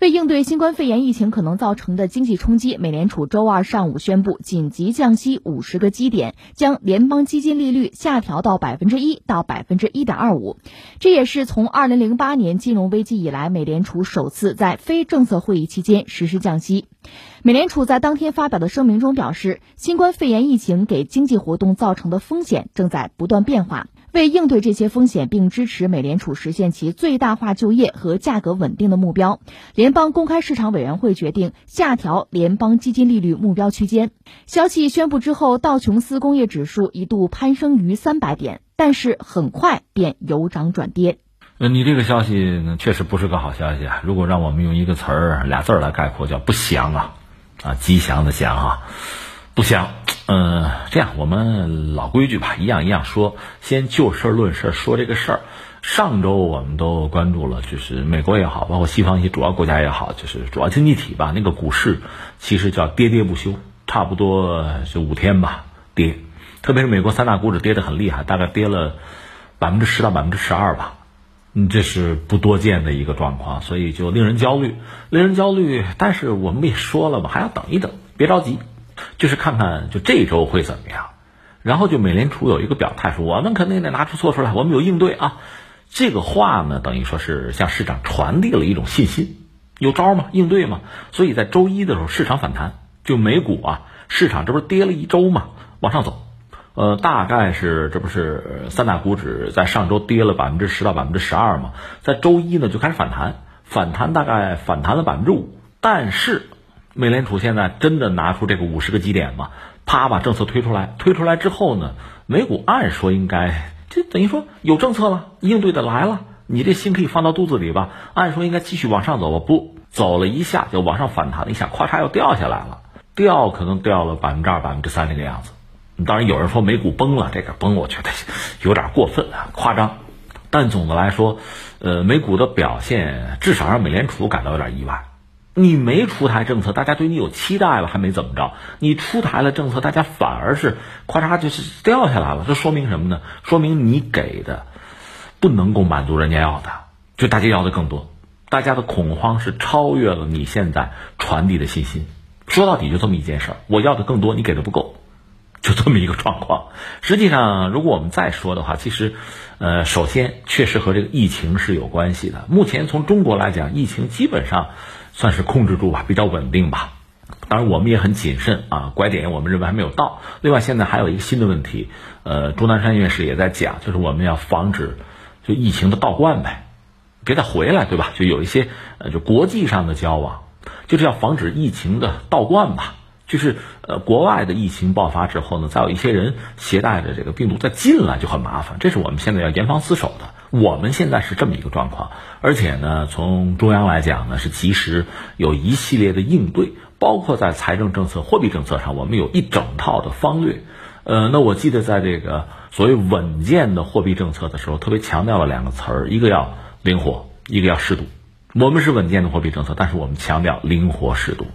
为应对新冠肺炎疫情可能造成的经济冲击，美联储周二上午宣布紧急降息五十个基点，将联邦基金利率下调到百分之一到百分之一点二五。这也是从二零零八年金融危机以来，美联储首次在非政策会议期间实施降息。美联储在当天发表的声明中表示，新冠肺炎疫情给经济活动造成的风险正在不断变化。为应对这些风险，并支持美联储实现其最大化就业和价格稳定的目标，联邦公开市场委员会决定下调联邦基金利率目标区间。消息宣布之后，道琼斯工业指数一度攀升逾三百点，但是很快便由涨转跌。呃，你这个消息呢确实不是个好消息啊！如果让我们用一个词儿、俩字儿来概括，叫不祥啊！啊，吉祥的祥啊，不祥。嗯，这样我们老规矩吧，一样一样说。先就事论事说这个事儿。上周我们都关注了，就是美国也好，包括西方一些主要国家也好，就是主要经济体吧，那个股市其实叫跌跌不休，差不多就五天吧跌。特别是美国三大股指跌得很厉害，大概跌了百分之十到百分之十二吧。嗯，这是不多见的一个状况，所以就令人焦虑，令人焦虑。但是我们也说了嘛，还要等一等，别着急。就是看看就这周会怎么样，然后就美联储有一个表态说，我们肯定得拿出措施来，我们有应对啊。这个话呢，等于说是向市场传递了一种信心，有招吗？应对吗？所以在周一的时候，市场反弹，就美股啊，市场这不是跌了一周嘛，往上走，呃，大概是这不是三大股指在上周跌了百分之十到百分之十二嘛，在周一呢就开始反弹，反弹大概反弹了百分之五，但是。美联储现在真的拿出这个五十个基点吗？啪把政策推出来，推出来之后呢，美股按说应该这等于说有政策了，应对的来了，你这心可以放到肚子里吧？按说应该继续往上走吧？不，走了一下就往上反弹了一下，咔嚓又掉下来了，掉可能掉了百分之二、百分之三这个样子。当然有人说美股崩了，这个崩我觉得有点过分啊，夸张。但总的来说，呃，美股的表现至少让美联储感到有点意外。你没出台政策，大家对你有期待了，还没怎么着。你出台了政策，大家反而是咔嚓就是掉下来了。这说明什么呢？说明你给的不能够满足人家要的，就大家要的更多。大家的恐慌是超越了你现在传递的信心。说到底就这么一件事儿，我要的更多，你给的不够，就这么一个状况。实际上，如果我们再说的话，其实，呃，首先确实和这个疫情是有关系的。目前从中国来讲，疫情基本上。算是控制住吧，比较稳定吧。当然，我们也很谨慎啊，拐点我们认为还没有到。另外，现在还有一个新的问题，呃，钟南山院士也在讲，就是我们要防止就疫情的倒灌呗，别再回来，对吧？就有一些呃，就国际上的交往，就是要防止疫情的倒灌吧。就是呃，国外的疫情爆发之后呢，再有一些人携带着这个病毒再进来就很麻烦，这是我们现在要严防死守的。我们现在是这么一个状况，而且呢，从中央来讲呢，是及时有一系列的应对，包括在财政政策、货币政策上，我们有一整套的方略。呃，那我记得在这个所谓稳健的货币政策的时候，特别强调了两个词儿，一个要灵活，一个要适度。我们是稳健的货币政策，但是我们强调灵活适度。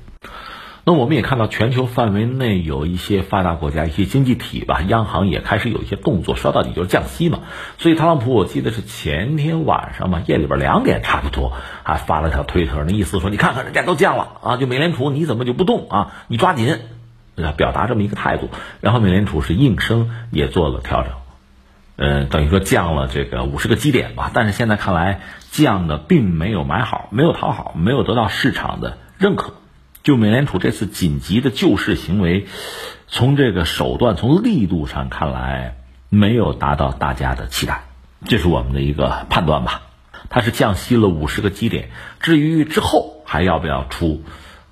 那我们也看到，全球范围内有一些发达国家、一些经济体吧，央行也开始有一些动作，说到底就是降息嘛。所以特朗普，我记得是前天晚上嘛，夜里边两点差不多，还发了条推特，那意思说，你看看人家都降了啊，就美联储你怎么就不动啊？你抓紧，表达这么一个态度。然后美联储是应声也做了调整，呃，等于说降了这个五十个基点吧。但是现在看来，降的并没有买好，没有讨好，没有得到市场的认可。就美联储这次紧急的救市行为，从这个手段、从力度上看来，没有达到大家的期待，这是我们的一个判断吧。它是降息了五十个基点，至于之后还要不要出，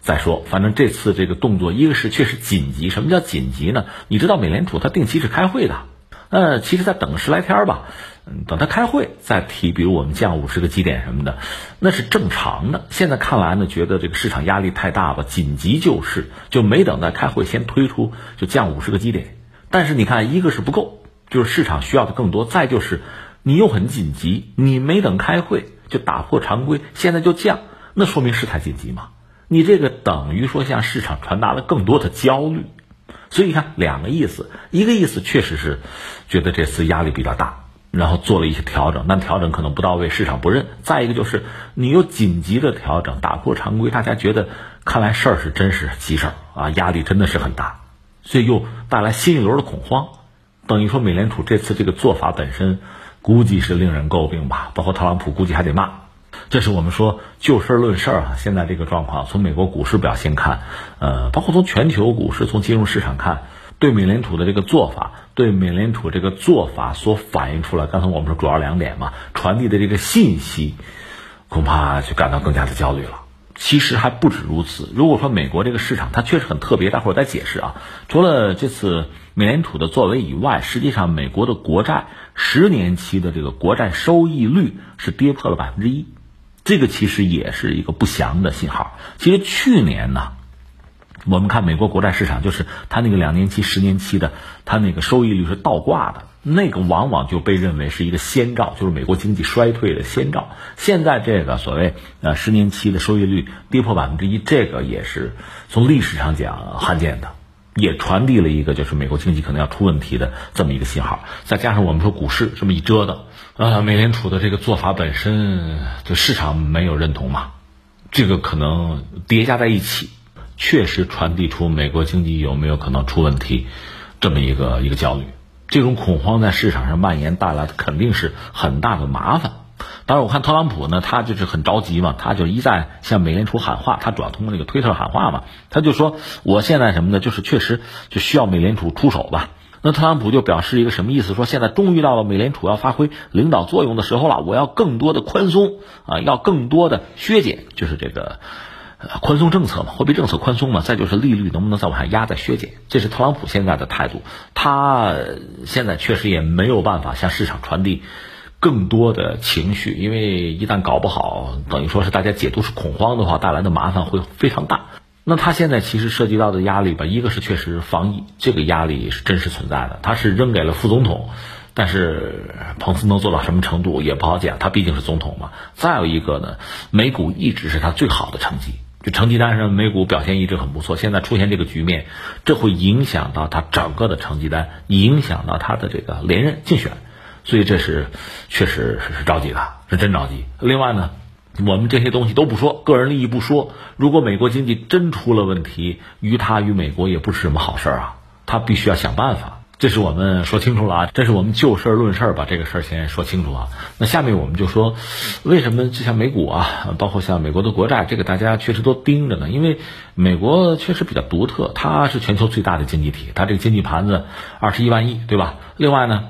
再说。反正这次这个动作，一个是确实紧急。什么叫紧急呢？你知道美联储它定期是开会的，呃，其实在等十来天吧。嗯，等他开会再提，比如我们降五十个基点什么的，那是正常的。现在看来呢，觉得这个市场压力太大吧，紧急救市就没等在开会先推出就降五十个基点。但是你看，一个是不够，就是市场需要的更多；再就是你又很紧急，你没等开会就打破常规，现在就降，那说明事态紧急嘛？你这个等于说向市场传达了更多的焦虑。所以你看，两个意思，一个意思确实是觉得这次压力比较大。然后做了一些调整，但调整可能不到位，市场不认。再一个就是你又紧急的调整，打破常规，大家觉得看来事儿是真是急事儿啊，压力真的是很大，所以又带来新一轮的恐慌。等于说，美联储这次这个做法本身，估计是令人诟病吧。包括特朗普估计还得骂。这是我们说就事论事啊。现在这个状况，从美国股市表现看，呃，包括从全球股市、从金融市场看。对美联储的这个做法，对美联储这个做法所反映出来，刚才我们说主要两点嘛，传递的这个信息，恐怕就感到更加的焦虑了。其实还不止如此。如果说美国这个市场它确实很特别，待会儿再解释啊。除了这次美联储的作为以外，实际上美国的国债十年期的这个国债收益率是跌破了百分之一，这个其实也是一个不祥的信号。其实去年呢。我们看美国国债市场，就是它那个两年期、十年期的，它那个收益率是倒挂的，那个往往就被认为是一个先兆，就是美国经济衰退的先兆。现在这个所谓呃十年期的收益率跌破百分之一，这个也是从历史上讲罕见的，也传递了一个就是美国经济可能要出问题的这么一个信号。再加上我们说股市这么一折腾，呃，美联储的这个做法本身就市场没有认同嘛，这个可能叠加在一起。确实传递出美国经济有没有可能出问题，这么一个一个焦虑，这种恐慌在市场上蔓延带来的肯定是很大的麻烦。当然，我看特朗普呢，他就是很着急嘛，他就一再向美联储喊话，他主要通过那个推特喊话嘛，他就说我现在什么呢？就是确实就需要美联储出手吧。那特朗普就表示一个什么意思？说现在终于到了美联储要发挥领导作用的时候了，我要更多的宽松啊，要更多的削减，就是这个。宽松政策嘛，货币政策宽松嘛，再就是利率能不能再往下压、再削减，这是特朗普现在的态度。他现在确实也没有办法向市场传递更多的情绪，因为一旦搞不好，等于说是大家解读是恐慌的话，带来的麻烦会非常大。那他现在其实涉及到的压力吧，一个是确实防疫，这个压力是真实存在的，他是扔给了副总统，但是彭斯能做到什么程度也不好讲，他毕竟是总统嘛。再有一个呢，美股一直是他最好的成绩。就成绩单上，美股表现一直很不错。现在出现这个局面，这会影响到他整个的成绩单，影响到他的这个连任竞选，所以这是确实是是着急的，是真着急。另外呢，我们这些东西都不说，个人利益不说。如果美国经济真出了问题，于他于美国也不是什么好事啊，他必须要想办法。这是我们说清楚了啊，这是我们就事论事把这个事儿先说清楚啊。那下面我们就说，为什么就像美股啊，包括像美国的国债，这个大家确实都盯着呢？因为美国确实比较独特，它是全球最大的经济体，它这个经济盘子二十一万亿，对吧？另外呢，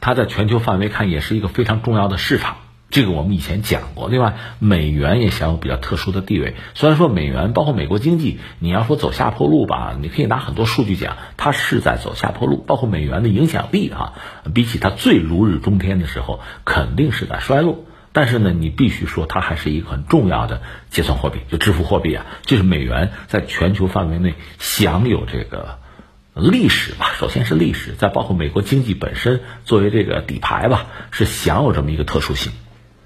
它在全球范围看也是一个非常重要的市场。这个我们以前讲过，另外美元也享有比较特殊的地位。虽然说美元包括美国经济，你要说走下坡路吧，你可以拿很多数据讲，它是在走下坡路。包括美元的影响力啊，比起它最如日中天的时候，肯定是在衰落。但是呢，你必须说它还是一个很重要的结算货币，就支付货币啊，就是美元在全球范围内享有这个历史吧。首先是历史，再包括美国经济本身作为这个底牌吧，是享有这么一个特殊性。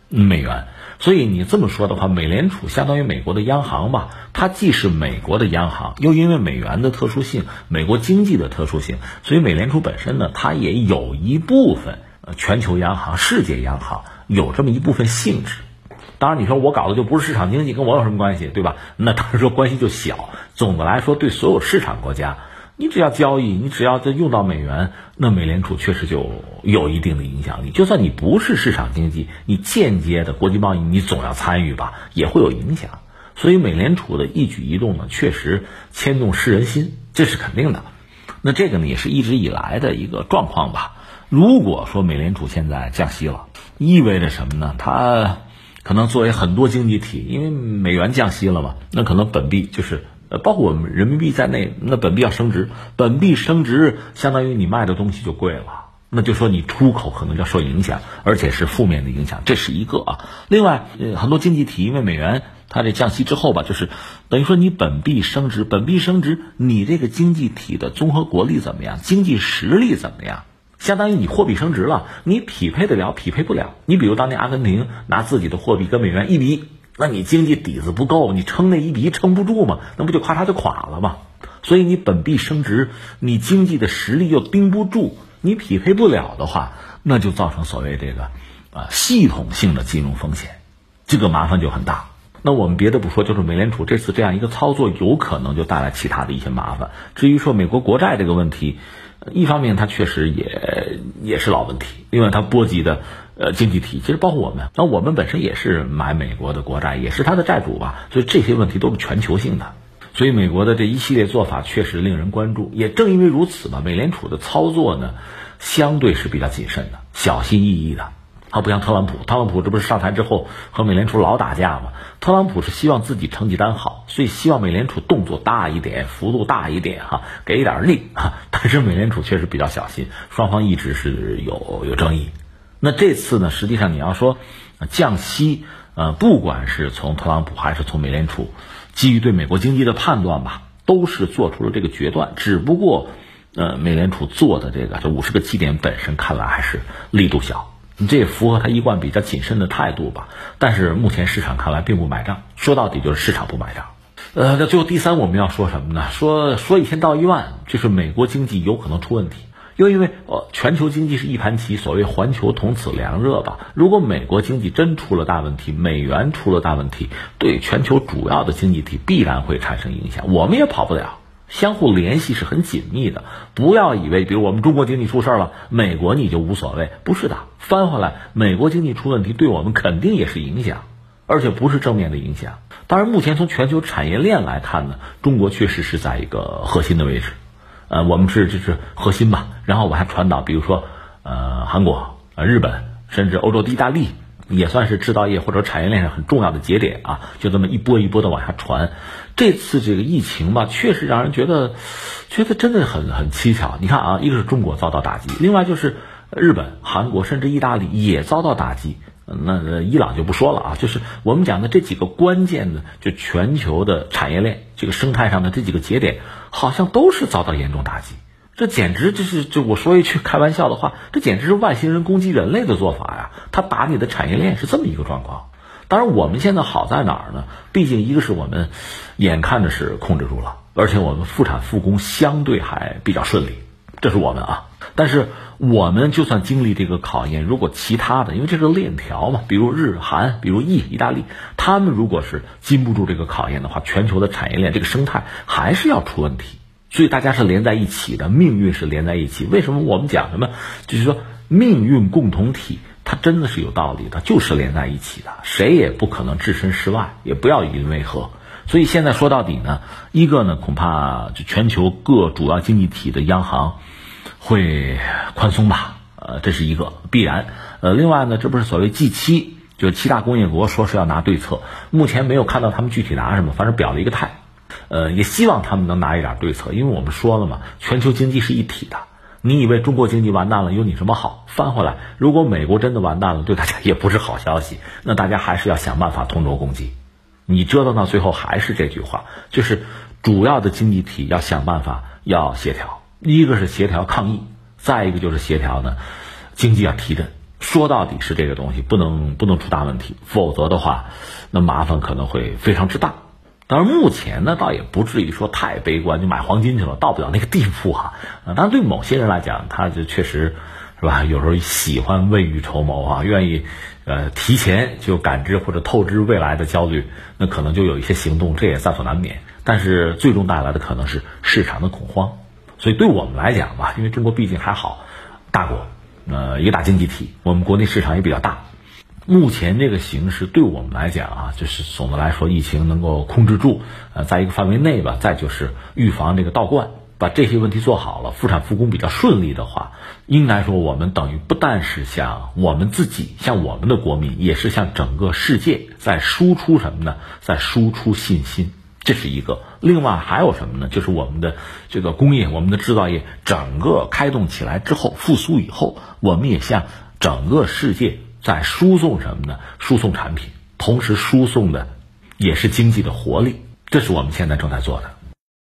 美元，所以你这么说的话，美联储相当于美国的央行吧？它既是美国的央行，又因为美元的特殊性、美国经济的特殊性，所以美联储本身呢，它也有一部分全球央行、世界央行有这么一部分性质。当然，你说我搞的就不是市场经济，跟我有什么关系，对吧？那当然说关系就小。总的来说，对所有市场国家。你只要交易，你只要在用到美元，那美联储确实就有一定的影响力。就算你不是市场经济，你间接的国际贸易，你总要参与吧，也会有影响。所以美联储的一举一动呢，确实牵动世人心，这是肯定的。那这个呢，也是一直以来的一个状况吧。如果说美联储现在降息了，意味着什么呢？它可能作为很多经济体，因为美元降息了嘛，那可能本币就是。呃，包括我们人民币在内，那本币要升值，本币升值，相当于你卖的东西就贵了，那就说你出口可能要受影响，而且是负面的影响，这是一个啊。另外，呃，很多经济体因为美元它这降息之后吧，就是等于说你本币升值，本币升值，你这个经济体的综合国力怎么样？经济实力怎么样？相当于你货币升值了，你匹配得了，匹配不了。你比如当年阿根廷拿自己的货币跟美元一比。那你经济底子不够，你撑那一笔撑不住嘛？那不就咔嚓就垮了吗？所以你本币升值，你经济的实力又盯不住，你匹配不了的话，那就造成所谓这个啊系统性的金融风险，这个麻烦就很大。那我们别的不说，就是美联储这次这样一个操作，有可能就带来其他的一些麻烦。至于说美国国债这个问题，一方面它确实也也是老问题，另外它波及的呃经济体，其实包括我们，那我们本身也是买美国的国债，也是它的债主吧，所以这些问题都是全球性的。所以美国的这一系列做法确实令人关注。也正因为如此吧，美联储的操作呢，相对是比较谨慎的，小心翼翼的。他不像特朗普，特朗普这不是上台之后和美联储老打架吗？特朗普是希望自己成绩单好，所以希望美联储动作大一点，幅度大一点，哈，给一点力哈。但是美联储确实比较小心，双方一直是有有争议。那这次呢，实际上你要说降息，呃，不管是从特朗普还是从美联储，基于对美国经济的判断吧，都是做出了这个决断。只不过，呃，美联储做的这个这五十个基点本身看来还是力度小。你这也符合他一贯比较谨慎的态度吧？但是目前市场看来并不买账，说到底就是市场不买账。呃，那最后第三我们要说什么呢？说说一千道一万，就是美国经济有可能出问题，又因为呃全球经济是一盘棋，所谓环球同此凉热吧。如果美国经济真出了大问题，美元出了大问题，对全球主要的经济体必然会产生影响，我们也跑不了。相互联系是很紧密的，不要以为，比如我们中国经济出事了，美国你就无所谓，不是的。翻回来，美国经济出问题，对我们肯定也是影响，而且不是正面的影响。当然，目前从全球产业链来看呢，中国确实是在一个核心的位置，呃，我们是就是核心吧。然后我还传导，比如说，呃，韩国、呃，日本，甚至欧洲的意大利。也算是制造业或者产业链上很重要的节点啊，就这么一波一波的往下传。这次这个疫情吧，确实让人觉得，觉得真的很很蹊跷。你看啊，一个是中国遭到打击，另外就是日本、韩国甚至意大利也遭到打击。那伊朗就不说了啊，就是我们讲的这几个关键的，就全球的产业链这个生态上的这几个节点，好像都是遭到严重打击。这简直就是就我说一句开玩笑的话，这简直是外星人攻击人类的做法呀！他打你的产业链是这么一个状况。当然，我们现在好在哪儿呢？毕竟一个是我们眼看着是控制住了，而且我们复产复工相对还比较顺利，这是我们啊。但是我们就算经历这个考验，如果其他的，因为这是链条嘛，比如日韩，比如意意大利，他们如果是经不住这个考验的话，全球的产业链这个生态还是要出问题。所以大家是连在一起的，命运是连在一起。为什么我们讲什么？就是说命运共同体，它真的是有道理的，就是连在一起的，谁也不可能置身事外，也不要以为何。所以现在说到底呢，一个呢，恐怕就全球各主要经济体的央行会宽松吧，呃，这是一个必然。呃，另外呢，这不是所谓 G 七，就是七大工业国说是要拿对策，目前没有看到他们具体拿什么，反正表了一个态。呃，也希望他们能拿一点对策，因为我们说了嘛，全球经济是一体的。你以为中国经济完蛋了，有你什么好？翻回来，如果美国真的完蛋了，对大家也不是好消息。那大家还是要想办法同舟共济。你折腾到最后还是这句话，就是主要的经济体要想办法要协调，一个是协调抗疫，再一个就是协调呢经济要提振。说到底是这个东西不能不能出大问题，否则的话，那麻烦可能会非常之大。当然，目前呢，倒也不至于说太悲观，就买黄金去了，到不了那个地步哈。啊，当然，对某些人来讲，他就确实是吧，有时候喜欢未雨绸缪啊，愿意呃提前就感知或者透支未来的焦虑，那可能就有一些行动，这也在所难免。但是，最终带来的可能是市场的恐慌。所以，对我们来讲吧，因为中国毕竟还好，大国，呃，一个大经济体，我们国内市场也比较大。目前这个形势对我们来讲啊，就是总的来说，疫情能够控制住，呃，在一个范围内吧。再就是预防这个倒灌，把这些问题做好了，复产复工比较顺利的话，应该说我们等于不但是向我们自己，向我们的国民，也是向整个世界在输出什么呢？在输出信心，这是一个。另外还有什么呢？就是我们的这个工业，我们的制造业整个开动起来之后，复苏以后，我们也向整个世界。在输送什么呢？输送产品，同时输送的也是经济的活力，这是我们现在正在做的。